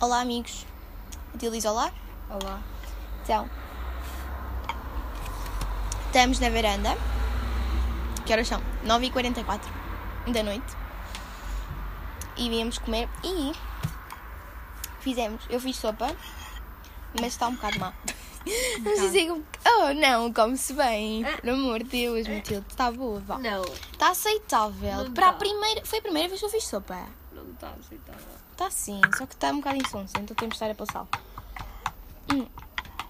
Olá, amigos. Diz olá. Olá. Então, estamos na varanda. Que horas são? 9h44 da noite. E viemos comer e fizemos. Eu fiz sopa, mas está um bocado má. Vamos dizer que. Oh, não, come-se bem. Ah. Por amor de Deus, Matilde, está boa. vá. Não, Está aceitável. Não Para a primeira. Foi a primeira vez que eu fiz sopa. Está aceitável. Está sim, só que está um bocado insonsa, então temos de estar a passar.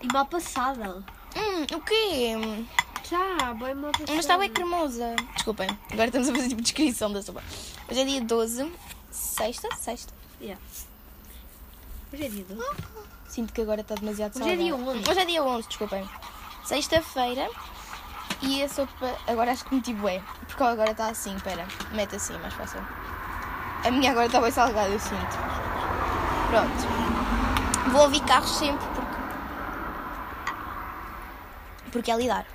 E mal passada. Hum, o quê? Já, bem mal passada. Mas está bem cremosa. Desculpem, agora estamos a fazer tipo descrição da sopa. Hoje é dia 12, sexta, sexta. Yeah. Hoje é dia 12. Sinto que agora está demasiado Hoje é salgado. dia 11. Hoje é dia 11, desculpem. Sexta-feira. E a sopa, agora acho que meti bué. Porque agora está assim, espera. Mete assim, mais fácil. A minha agora está bem salgada, eu sinto. Pronto. Vou ouvir carros sempre porque... Porque é lidar.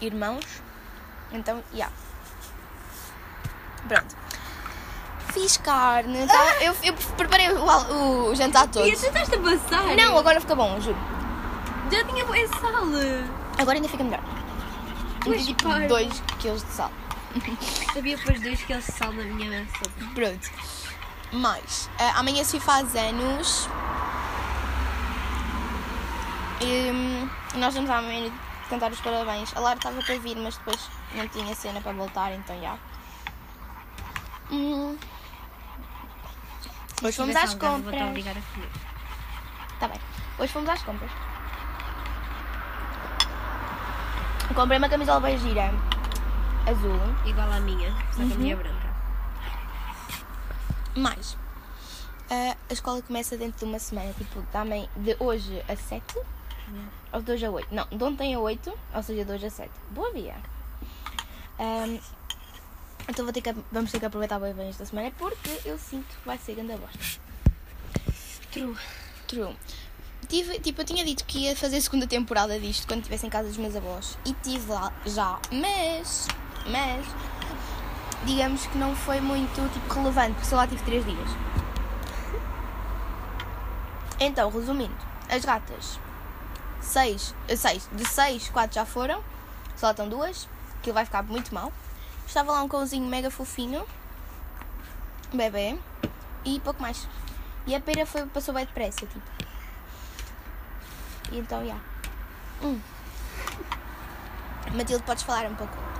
Irmãos. Então, já. Pronto. Fiz carne, tá? eu, eu preparei o, o jantar todo. E tentaste a passar? Não, agora fica bom, juro. Já tinha bué sal. Agora ainda fica melhor. Pois, tipo claro. 2 kg de sal. Sabia depois dois que de sal na minha sopa. Pronto. Mais. ah, amanhã se faz anos. E, hum, nós vamos amanhã cantar os parabéns. A Lara estava para vir, mas depois não tinha cena para voltar, então já. Hum. Hoje fomos às compras. obrigar a comer. Tá bem. Hoje fomos às compras. Comprei uma camisola bem gira. Azul. Igual à minha, só que a minha é branca. Mais. ah, a escola começa dentro de uma semana, tipo, também de hoje a 7 ou de hoje a 8. Não, de ontem a 8, ou seja, de hoje a 7. Boa via. Ahm, então vou ter que, vamos ter que aproveitar bem esta semana porque eu sinto que vai ser grande bosta. True. True. Tive, tipo, eu tinha dito que ia fazer a segunda temporada disto quando estivesse em casa dos meus avós. E tive lá já. Mas, mas, digamos que não foi muito, tipo, relevante, porque só lá tive 3 dias. Então, resumindo, as gatas, 6, seis, de 6, 4 já foram, só estão duas, que vai ficar muito mal. Estava lá um cãozinho mega fofinho, bebê, e pouco mais. E a pera foi, passou bem depressa, tipo. E então, já. Hum. Matilde, podes falar um pouco?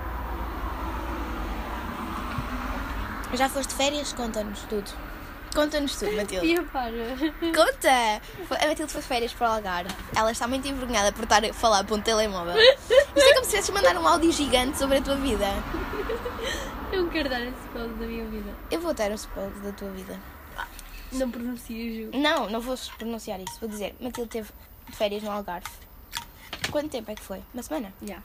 Já foste de férias? Conta-nos tudo. Conta-nos tudo, Matilde. E para. Conta! A Matilde foi de férias para o Algarve. Ela está muito envergonhada por estar a falar para um telemóvel. Isto é como se tivesses mandar um áudio gigante sobre a tua vida. Eu não quero dar esse spoiler da minha vida. Eu vou ter um spoiler da tua vida. Não pronuncio, Ju. Não, não vou pronunciar isso. Vou dizer, Matilde teve férias no Algarve. Quanto tempo é que foi? Uma semana? Já.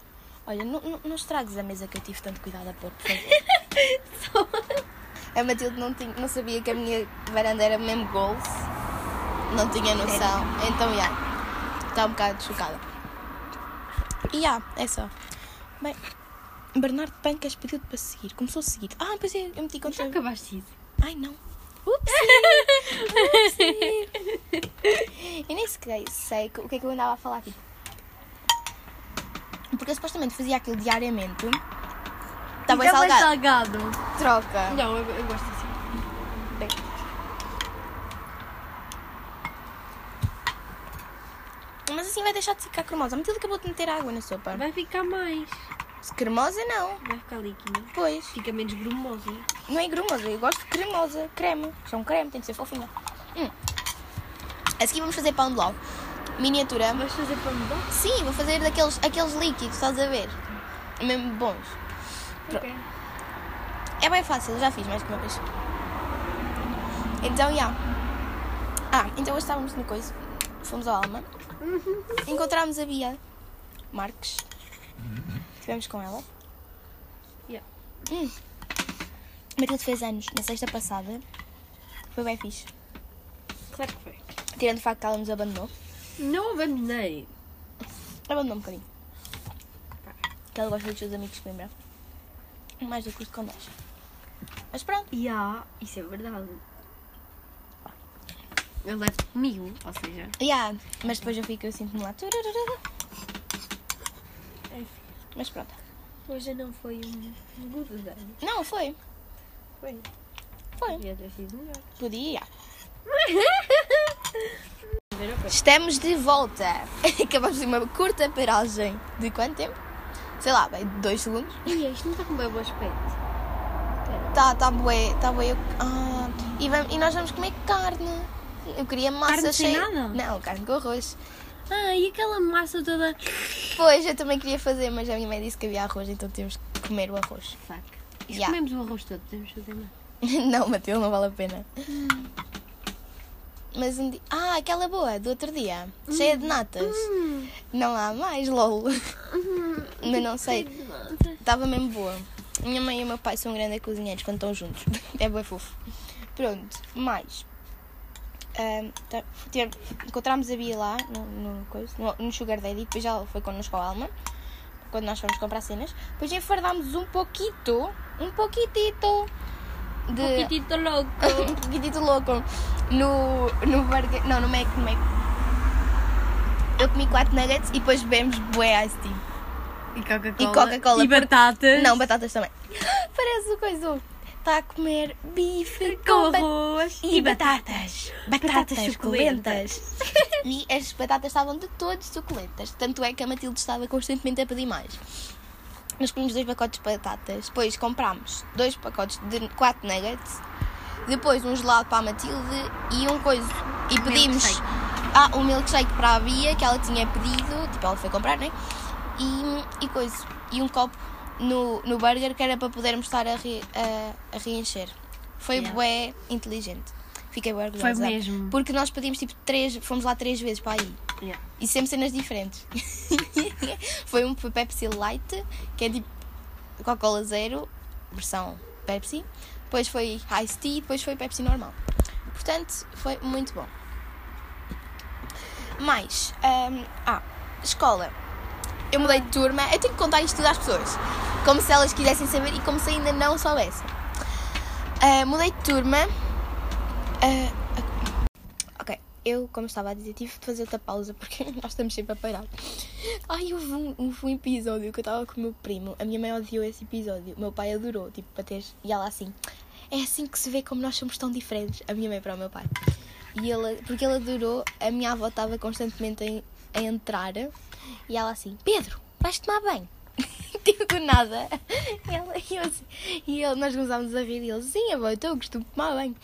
Olha, não, não, não estragues a mesa que eu tive tanto cuidado a pôr, por favor. A Matilde não, tinha, não sabia que a minha varanda era mesmo goals. Não tinha noção. Então, já. Está um bocado chocada. E já, é só. Bem, Bernardo Pancas pediu-te para seguir. Começou a seguir. Ah, pois é, eu meti Já contra... acabaste isso. Ai, não. Ups. Eu nem sequer sei o que é que eu andava a falar aqui. Porque eu supostamente fazia aquilo diariamente. Está bem Fica bem salgado. salgado. Troca. Não, eu, eu gosto assim. Bem. Mas assim vai deixar de ficar cremosa. A Matilde acabou de meter água na sopa. Vai ficar mais. Cremosa não. Vai ficar líquido. Pois. Fica menos grumoso. Não é grumosa. Eu gosto de cremosa. Creme. Isto é um creme. Tem que ser fofinha. Hum. A seguir vamos fazer pão de ló. Miniatura. Vais fazer pão de doce? Sim, vou fazer daqueles aqueles líquidos, estás a ver? Mesmo bons. Ok. É bem fácil, eu já fiz mais que uma vez. Então, já. Ah, então hoje estávamos no coisa. Fomos ao Alma. Encontramos a Bia Marques. Estivemos com ela. Yeah. Hum. Matilde fez anos na sexta passada. Foi bem fixe. Claro que foi. Tirando o facto que ela nos abandonou. Não abandonei. Abandonou um bocadinho. Que ela gosta dos seus amigos de Coimbra. Mais do que os de Condés. Mas pronto. Ya, isso é verdade. Eu levo-te comigo, ou seja. Yeah, mas depois eu fico, eu sinto-me lá. turururu. Mas pronto. Hoje não foi um good day. Não, foi. Foi. Foi. Podia ter sido melhor. Podia. Coisa. Estamos de volta. Acabamos de uma curta paragem. De quanto tempo? Sei lá, bem, dois segundos. Ih, isto não está com bem bom aspecto. Espera. Tá, tá bué, tá bué. Ah, e, vamos, e nós vamos comer carne. Eu queria massa Carne sem cheia. nada? Não, carne com arroz. Ah, e aquela massa toda. Pois, eu também queria fazer, mas a minha mãe disse que havia arroz, então temos que comer o arroz. Fuck. E Yeah. comemos o arroz todo, podemos fazer mais. não, Matilde, não vale a pena. Mas um dia. Ah, aquela boa, do outro dia. Cheia de natas. Não há mais, lol. Mas não sei. Estava mesmo boa. Minha mãe e o meu pai são grandes cozinheiros quando estão juntos. É bem fofo. Pronto, mais. Tá- tive- encontramos a Bia lá no, no, coisa, no, no Sugar Daddy, depois já foi connosco a Alma, quando nós fomos comprar cenas. Depois enfardámos um pouquito, um pouquitito de. Um Poquitito louco. um pouquitito louco no, no burger. Não, no Mac, no Mac. Eu comi 4 nuggets e depois bebemos bué ice tea. E Coca-Cola. E Coca-Cola, E batatas. Não, batatas também. Parece o coisa. Está a comer bife Com arroz. e batatas. Batatas, Batatas suculentas. e as batatas estavam de todas suculentas. Tanto é que a Matilde estava constantemente a pedir mais. Nós comemos dois pacotes de batatas. Depois comprámos dois pacotes de 4 nuggets. Depois um gelado para a Matilde e um coisa. E pedimos. Milkshake. Ah, um milkshake para a Bia que ela tinha pedido. Tipo, ela foi comprar, né? E, e coisa. E um copo no, no burger que era para podermos estar a, re- a, a reencher. Foi Yeah. bué inteligente. Fiquei bué Foi orgulhosa. mesmo. Porque nós pedimos tipo três, fomos lá três vezes para aí. Yeah. E sempre cenas diferentes. foi um Pepsi Light, que é tipo Coca-Cola Zero, versão Pepsi. Depois foi Ice Tea, depois foi Pepsi normal. Portanto, foi muito bom. Mais, hum, ah, escola. Eu mudei de turma. Eu tenho que contar isto tudo às pessoas. Como se elas quisessem saber e como se ainda não soubessem. Ah, mudei de turma. Ok, eu, como estava a dizer, tive de fazer outra pausa porque nós estamos sempre a parar. Ai, houve um, houve um episódio que eu estava com o meu primo. A minha mãe odiou esse episódio. O meu pai adorou, tipo, para ter. E ela assim. É assim que se vê como nós somos tão diferentes. A minha mãe para o meu pai. E ele, porque ele adorou, a minha avó estava constantemente em- a, entrar. E ela assim: Pedro, vais tomar banho? tipo nada. E, ela, e, eu assim, e ele, nós começámos a rir. E ele: Sim, avó, então eu costumo tomar banho.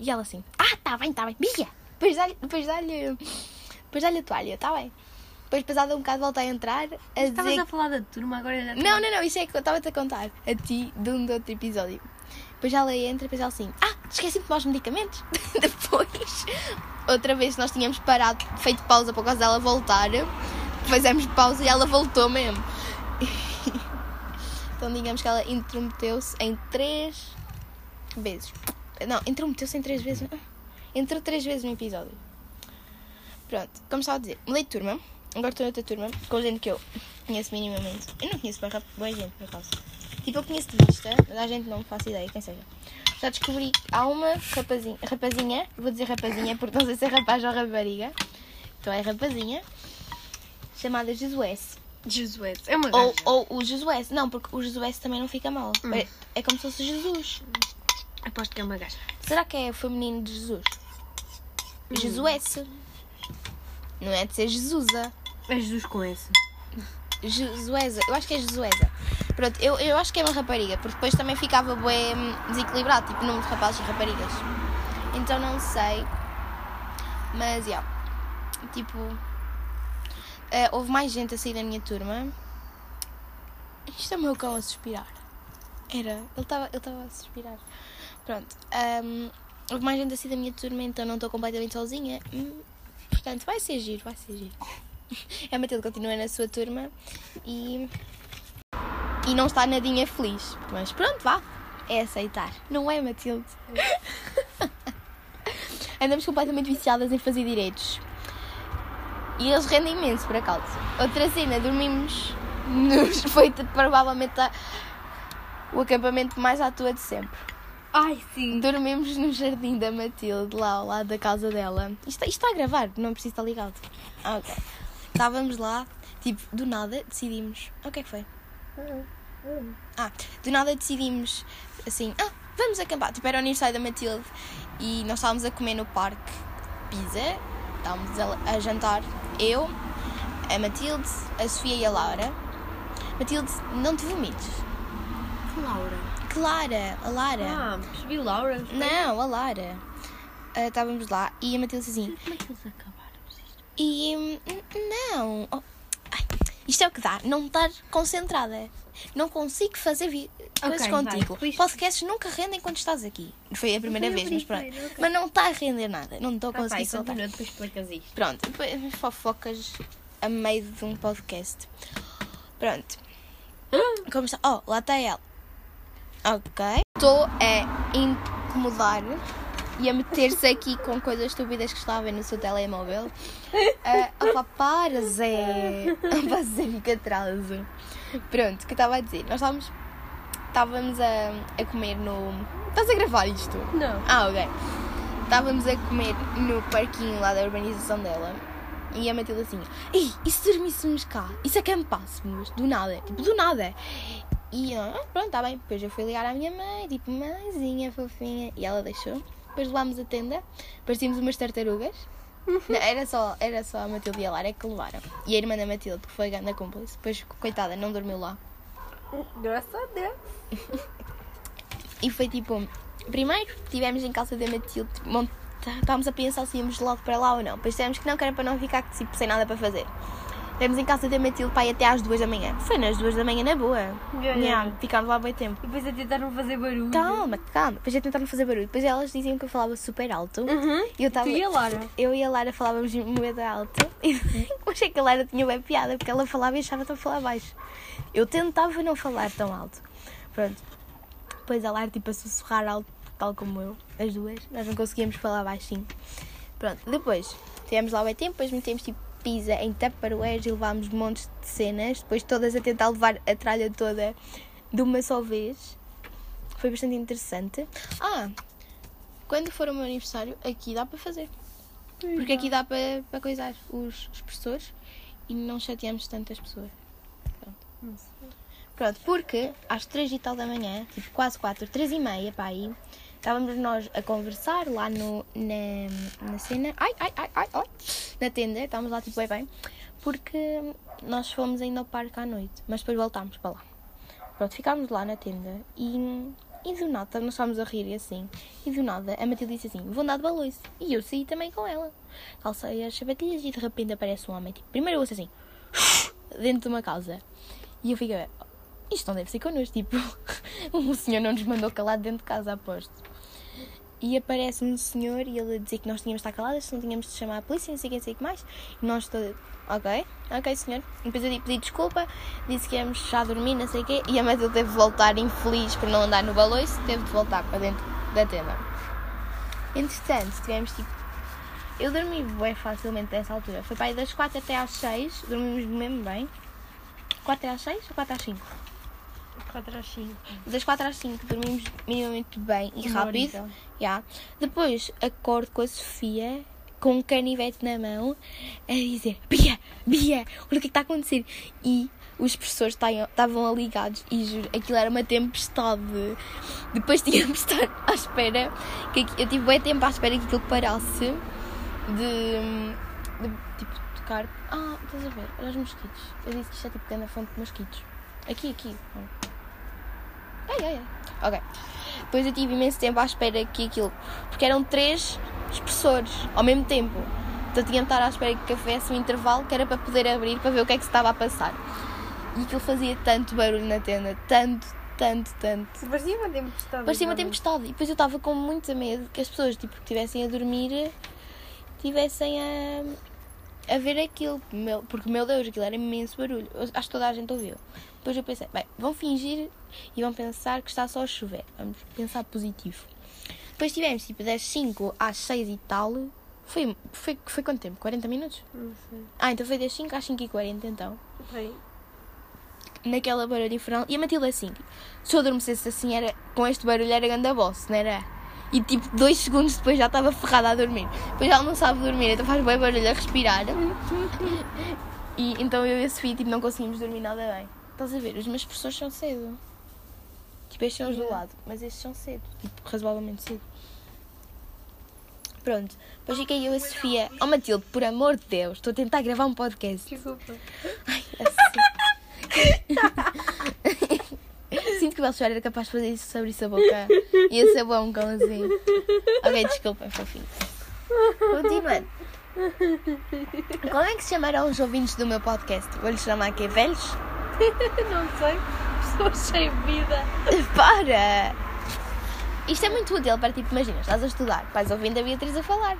E ela assim: Ah, tá bem, tá bem. Bia, depois dá-lhe depois dá-lhe depois dá-lhe a toalha, tá bem. Depois, passado um bocado, volta a entrar a Estavas dizer a falar da turma, agora já não, não, não, isso é que eu estava-te a contar a ti de um outro episódio. Depois ela entra depois ela assim, ah, esqueci de tomar os medicamentos. depois, outra vez nós tínhamos parado, feito pausa por causa dela voltar, fizemos pausa e ela voltou mesmo. então digamos que ela intrometeu-se em três vezes. Não, intrometeu-se em três vezes. não. Entrou três vezes no episódio. Pronto, como estava a dizer, mudei de turma. Agora estou noutra turma, com gente que eu conheço minimamente. Eu não conheço bem, bem gente, por acaso. Tipo, eu conheço de vista, mas a gente não faço ideia, quem seja. Já descobri que há uma rapazinha, rapazinha, vou dizer rapazinha porque não sei se é rapaz ou rapariga. Então é rapazinha, chamada Josué. Jesus, é uma Ou, gaja. ou o Josué. Não, porque o Josué também não fica mal. Hum. É, é como se fosse Jesus. Aposto que é uma gaja. Será que é o feminino de Jesus? Josué. Não é de ser Jesusa. É Jesus com esse. Jesuesa, eu acho que é Jesuesa. Pronto, eu, eu acho que é uma rapariga, porque depois também ficava bué hum, desequilibrado, tipo, número de rapazes e raparigas. Então não sei. Mas, já. Tipo, eh, houve mais gente a sair da minha turma. Isto é o meu cão a suspirar. Era, ele estava ele estava a suspirar. Pronto, hum, houve mais gente a sair da minha turma, então não estou completamente sozinha. Hum, Portanto, vai ser giro, vai ser giro. A Matilde continua na sua turma e. E não está nadinha feliz. Mas pronto, vá. É aceitar. Não é, Matilde? Andamos completamente viciadas em fazer direitos. E eles rendem imenso, por acaso. Outra cena, dormimos. Nos, foi provavelmente a- o acampamento mais à toa de sempre. Ai, sim. Dormimos no jardim da Matilde, lá ao lado da casa dela. Isto, está a gravar, não precisa estar ligado. Ah, ok. Estávamos lá, tipo, do nada decidimos. O que é que foi? Ah, do nada decidimos assim, ah, vamos acampar. Tipo, era o aniversário da Matilde e nós estávamos a comer no parque pizza. Estávamos a, a jantar. Eu, a Matilde, a Sofia e a Laura. Matilde, não te vomites. Laura. Clara, a Lara. Ah, percebi Laura. Não, a Lara. Ah, estávamos lá e a Matilde disse assim. Como é que eles acabaram isto? E hum, não. Oh, ai, isto é o que dá, não estar concentrada. Não consigo fazer vi- coisas Ok, vai, contigo. depois- Podcasts nunca rendem quando estás aqui. Foi a primeira vez, mas pronto. primeira, ok. Mas não está a render nada. Não estou a Tá, conseguir vai, soltar. continua, depois explicas isto. Pronto, depois fofocas a meio de um podcast. Pronto. Como está? Oh, lá está ela. Ok. Estou a incomodar e a meter-se aqui com coisas estúpidas que está a ver no seu telemóvel. Ah, opa, para, Zé! Opa, Zé, fica atraso. Pronto, o que eu estava a dizer? Nós estávamos, estávamos a, a comer no. Estás a gravar isto? Não. Ah, ok. Estávamos a comer no parquinho lá da urbanização dela. E a Matilde assim, Ih, e se dormíssemos cá? E se acampássemos? Do nada, tipo, do nada. E ah, pronto, está bem. Depois eu fui ligar à minha mãe, tipo, mãezinha fofinha. E ela deixou. Depois levámos a tenda, parecíamos umas tartarugas. Não, era, só, era só a Matilde e a Lara que levaram. E a irmã da Matilde, que foi a grande cúmplice. Depois, coitada, não dormiu lá. Graças a Deus. E foi tipo, primeiro estivemos em casa da Matilde, tipo, tá- estávamos a pensar se íamos logo para lá ou não. Depois dissemos que não, que era para não ficar tipo, sem nada para fazer. Estivemos em casa da Matilde para ir até às duas da manhã. Foi nas duas da manhã na boa. Yeah, ficámos lá bem tempo. E depois a tentar não fazer barulho. Calma, calma. Depois já tentaram fazer barulho. Depois elas diziam que eu falava super alto. Uhum. E eu estava. Tu e a Lara. Eu e a Lara falávamos muito alto. E eu achei que a Lara tinha bem piada, porque ela falava e achava que a falar baixo. Eu tentava não falar tão alto. Pronto. Depois a Lara, tipo, a sussurrar alto, tal como eu, as duas. Nós não conseguíamos falar baixinho. Pronto. Depois, tivemos lá bem tempo, depois metemos, tipo, pizza em tupperwares e levámos montes de cenas. Depois todas a tentar levar a tralha toda de uma só vez. Foi bastante interessante. Ah, quando for o meu aniversário, aqui dá para fazer. Porque aqui dá para, para coisar os expressores e não chateamos tantas pessoas. Pronto. Pronto, porque às três e tal da manhã, tipo quase quatro, três e meia para aí, estávamos nós a conversar lá no, na, na cena. Ai, ai, ai, ai, ai, na tenda, estávamos lá tipo bem bem, porque nós fomos ainda ao parque à noite, mas depois voltámos para lá. Pronto, ficámos lá na tenda e, e do nada nós estávamos a rir e assim. E do nada a Matilde disse assim: Vou andar de baloiço. E eu saí também com ela. Calcei as sapatilhas e de repente aparece um homem. Tipo, primeiro eu ouço assim: dentro de uma casa. E eu fico: Isto não deve ser connosco. Tipo, o senhor não nos mandou calar dentro de casa, aposto. E aparece um senhor e ele a dizer que nós tínhamos de estar caladas, se não tínhamos de chamar a polícia, não sei que, não sei que mais. E nós todos, ok, ok, senhor. E depois eu pedi desculpa, disse que íamos já dormir, não sei o quê. E a Matilde teve de voltar, infeliz por não andar no baloiço, teve de voltar para dentro da tenda. Entretanto, tivemos tipo. Eu dormi bem facilmente nessa altura. Foi para aí das 4 até às 6, dormimos mesmo bem. 4 às 6 ou 4 às 5? 4 às 5. Das 4 às 5 dormimos minimamente bem e Uma rápido. horita. Já. Depois acordo com a Sofia com um canivete na mão a dizer Bia, Bia, olha o que é que está a acontecer. E os professores estavam- ligados e juro, aquilo era uma tempestade. Depois tínhamos de estar à espera, que eu tive bem tempo à espera que aquilo parasse de, de tipo tocar. Ah, estás a ver? Olha os mosquitos. Eu disse que isto é tipo grande fonte de mosquitos. Aqui, aqui. Ai, ai, ai. Ok. Depois eu tive imenso tempo à espera que aquilo. Porque eram três expressores ao mesmo tempo. Então tinha de estar à espera que houvesse um intervalo que era para poder abrir para ver o que é que se estava a passar. E aquilo fazia tanto barulho na tenda. Tanto, tanto, tanto. Parecia uma tempestade. Parecia uma tempestade. E depois eu estava com muito medo que as pessoas tipo, que estivessem a dormir tivessem a, a ver aquilo. Meu- Porque, meu Deus, aquilo era imenso barulho. Eu acho que toda a gente ouviu. Depois eu pensei, bem, vão fingir e vão pensar que está só a chover. Vamos pensar positivo. Depois tivemos tipo das 5 às 6 e tal. Foi, foi, foi quanto tempo? 40 minutos? Não sei. Ah, então foi das 5 às 5 e 40 então. Foi. naquela barulho infernal. E a Matilde assim, se eu adormecesse assim, era, com este barulho era grande boss, não era? E tipo, dois segundos depois já estava ferrada a dormir. Depois ela não sabe dormir, então faz bem barulho a respirar. E então eu e a Sofia tipo, não conseguimos dormir nada bem. Estás a ver? Os meus professores são cedo. Tipo, estes são os do lado, mas estes são cedo. Tipo, razoavelmente cedo. Pronto, depois fiquei eu e a Sofia. Oh Matilde, por amor de Deus, estou a tentar gravar um podcast. Desculpa. Ai, assim. Que o Belchior era capaz de fazer isso sobre isso a boca. Ia ser bom, como assim. Ok, desculpa, fofinho. Continuando. Como é que se chamarão os ouvintes do meu podcast? Vou-lhes chamar aqui velhos? Não sei. Pessoas sem vida. Para! Isto é muito útil para tipo, imagina, estás a estudar, vais ouvindo a Beatriz a falar.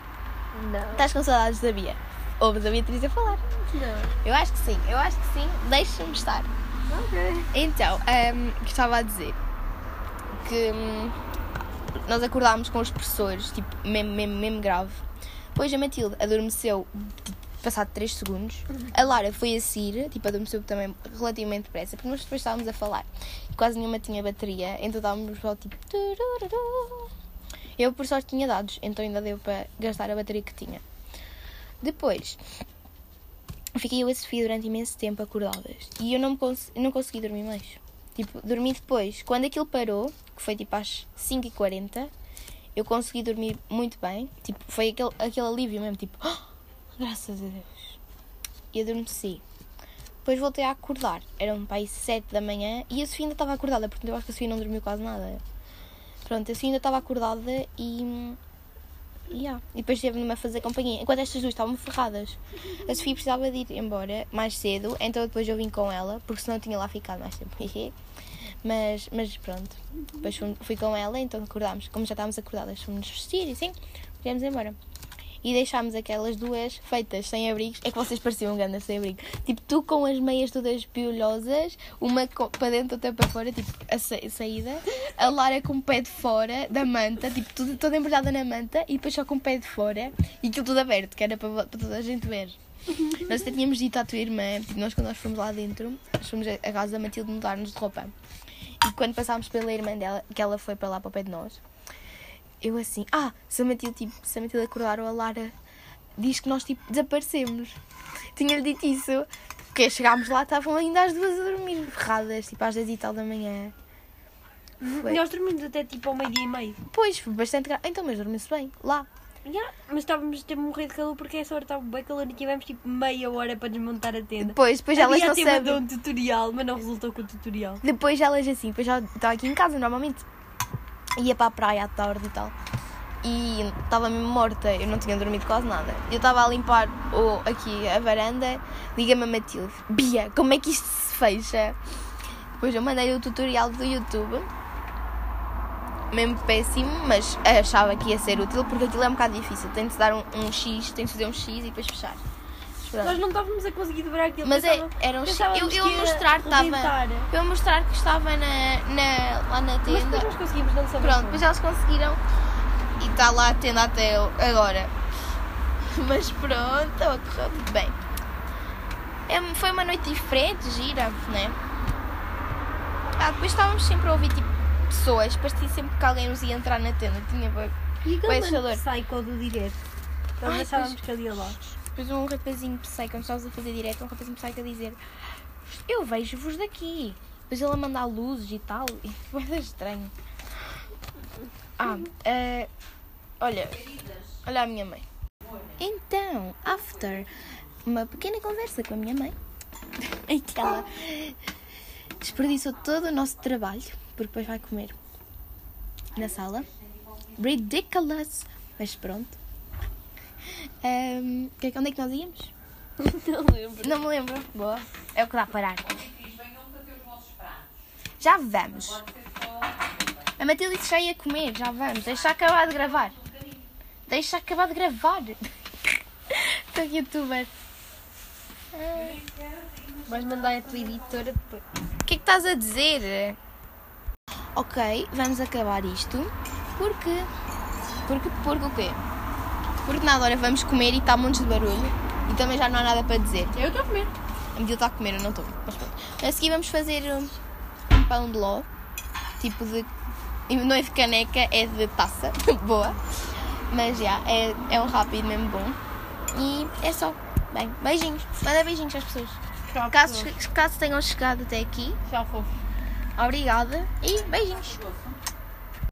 Não. Estás com saudades da Bia. Ouves a Beatriz a falar. Não. Eu acho que sim, eu acho que sim. Deixa-me estar. Ok. Então, ehm, o que estava a dizer que hum, nós acordámos com os professores, tipo, mesmo, mesmo, mesmo grave. Depois a Matilde adormeceu, tipo, passado 3 segundos. A Lara foi a seguir, tipo, adormeceu também relativamente depressa, porque nós depois estávamos a falar. E quase nenhuma tinha bateria, então estávamos só tipo. Eu, por sorte, tinha dados, então ainda deu para gastar a bateria que tinha. Depois, fiquei eu a Sofia durante imenso tempo acordadas e eu não, cons não consegui dormir mais. Tipo, dormi depois. Quando aquilo parou, que foi tipo às 5h40, eu consegui dormir muito bem. Tipo, foi aquele, aquele alívio mesmo, tipo, "Ah, graças a Deus. E adormeci. Depois voltei a acordar. Eram aí 7 da manhã e a Sofia ainda estava acordada, porque eu acho que a Sofia não dormiu quase nada. Pronto, a Sofia ainda estava acordada e. Yeah. e depois esteve-me a fazer companhia. Enquanto estas duas estavam ferradas. A Sofia precisava de ir embora mais cedo, então depois eu vim com ela, porque senão eu tinha lá ficado mais tempo. mas, mas pronto. Depois fui, com ela, então acordámos. Como já estávamos acordadas, fomos vestir e assim, viemos embora. E deixámos aquelas duas feitas sem abrigos. É que vocês pareciam grandes sem abrigo. Tipo, tu com as meias todas piolhosas, uma para dentro, outra para fora, tipo, a sa- saída. A Lara com o pé de fora da manta, tipo, tudo, toda embrulhada na manta e depois só com o pé de fora e aquilo tudo aberto, que era para, para toda a gente ver. Nós até tínhamos dito à tua irmã, tipo, nós quando nós fomos lá dentro, fomos a casa da Matilde mudar-nos de roupa. E quando passámos pela irmã dela, que ela foi para lá para o pé de nós, eu assim, ah, se a Matilde, tipo, se a Matilde acordar ou a Lara diz que nós tipo desaparecemos. Tinha-lhe dito isso. Porque chegámos lá, estavam ainda as duas a dormir, ferradas, tipo às 10 e tal da manhã. Foi. Nós dormimos até tipo ao meio-dia e meio. Pois, foi bastante grave. Então, mas dormiu-se bem, lá. Yeah, mas estávamos a ter morrido de calor porque essa hora estava bem calor e tivemos tipo meia hora para desmontar a tenda. Depois, depois elas Havia não até sabem. um tutorial, mas não resultou com o tutorial. Depois elas assim, depois já estava aqui em casa normalmente. Ia para a praia à tarde e tal. E estava mesmo morta, eu não tinha dormido quase nada. Eu estava a limpar o, aqui a varanda, liga-me a Matilde. Bia, como é que isto se fecha? Depois eu mandei o tutorial do YouTube. Mesmo péssimo, mas achava que ia ser útil porque aquilo é um bocado difícil. Tem de dar um, um X, tem de fazer um X e depois fechar. Mas pronto. Nós não estávamos a conseguir dobrar aquilo. Mas é, pensava- era um X. Eu, eu a mostrar que estava. Eu a mostrar que estava na, na, lá na Mas tenda. depois nós conseguimos, não sabemos. Pronto, depois elas conseguiram. E está lá a tenda até agora. Mas pronto, correu tudo bem. É, foi uma noite diferente, gira, né? Ah, depois estávamos sempre a ouvir tipo pessoas, parecia sempre que alguém nos ia entrar na tenda. Tinha bem. E aquele mano psycho do direto? Nós Ai, achávamos pois. que ele ia lá. Depois um rapazinho psycho, quando estávamos a fazer direto, um rapazinho psycho a dizer Eu vejo-vos daqui. Depois ele a mandar luzes e tal. E foi estranho. Ah, eh, olha, olha a minha mãe. Então, after uma pequena conversa com a minha mãe, em que ela desperdiçou todo o nosso trabalho, porque depois vai comer na sala. Ridiculous! Mas pronto. Que é onde é que nós íamos? Não lembro. Não me lembro. Boa. É o que dá a parar. Já vamos. A Matilde disse já ia comer. Já vamos. Deixa acabar de gravar. Deixa acabar de gravar. Estou aqui youtuber. Vais mandar a tua editora depois. O que é que estás a dizer? Ok, vamos acabar isto. Porque. Porque, porque o quê? Porque na hora vamos comer e está um monte de barulho. E também já não há nada para dizer. Eu estou a comer. A medida está a comer, eu não estou. Mas pronto. A seguir vamos fazer um, pão de ló. Tipo de. Não é de caneca, é de taça. Boa. Mas já, é, é um rápido mesmo bom. E é só. Bem, beijinhos. Manda beijinhos às pessoas. Tchau, Caso, caso tenham chegado até aqui, Tchau, fofo. obrigada e beijinhos.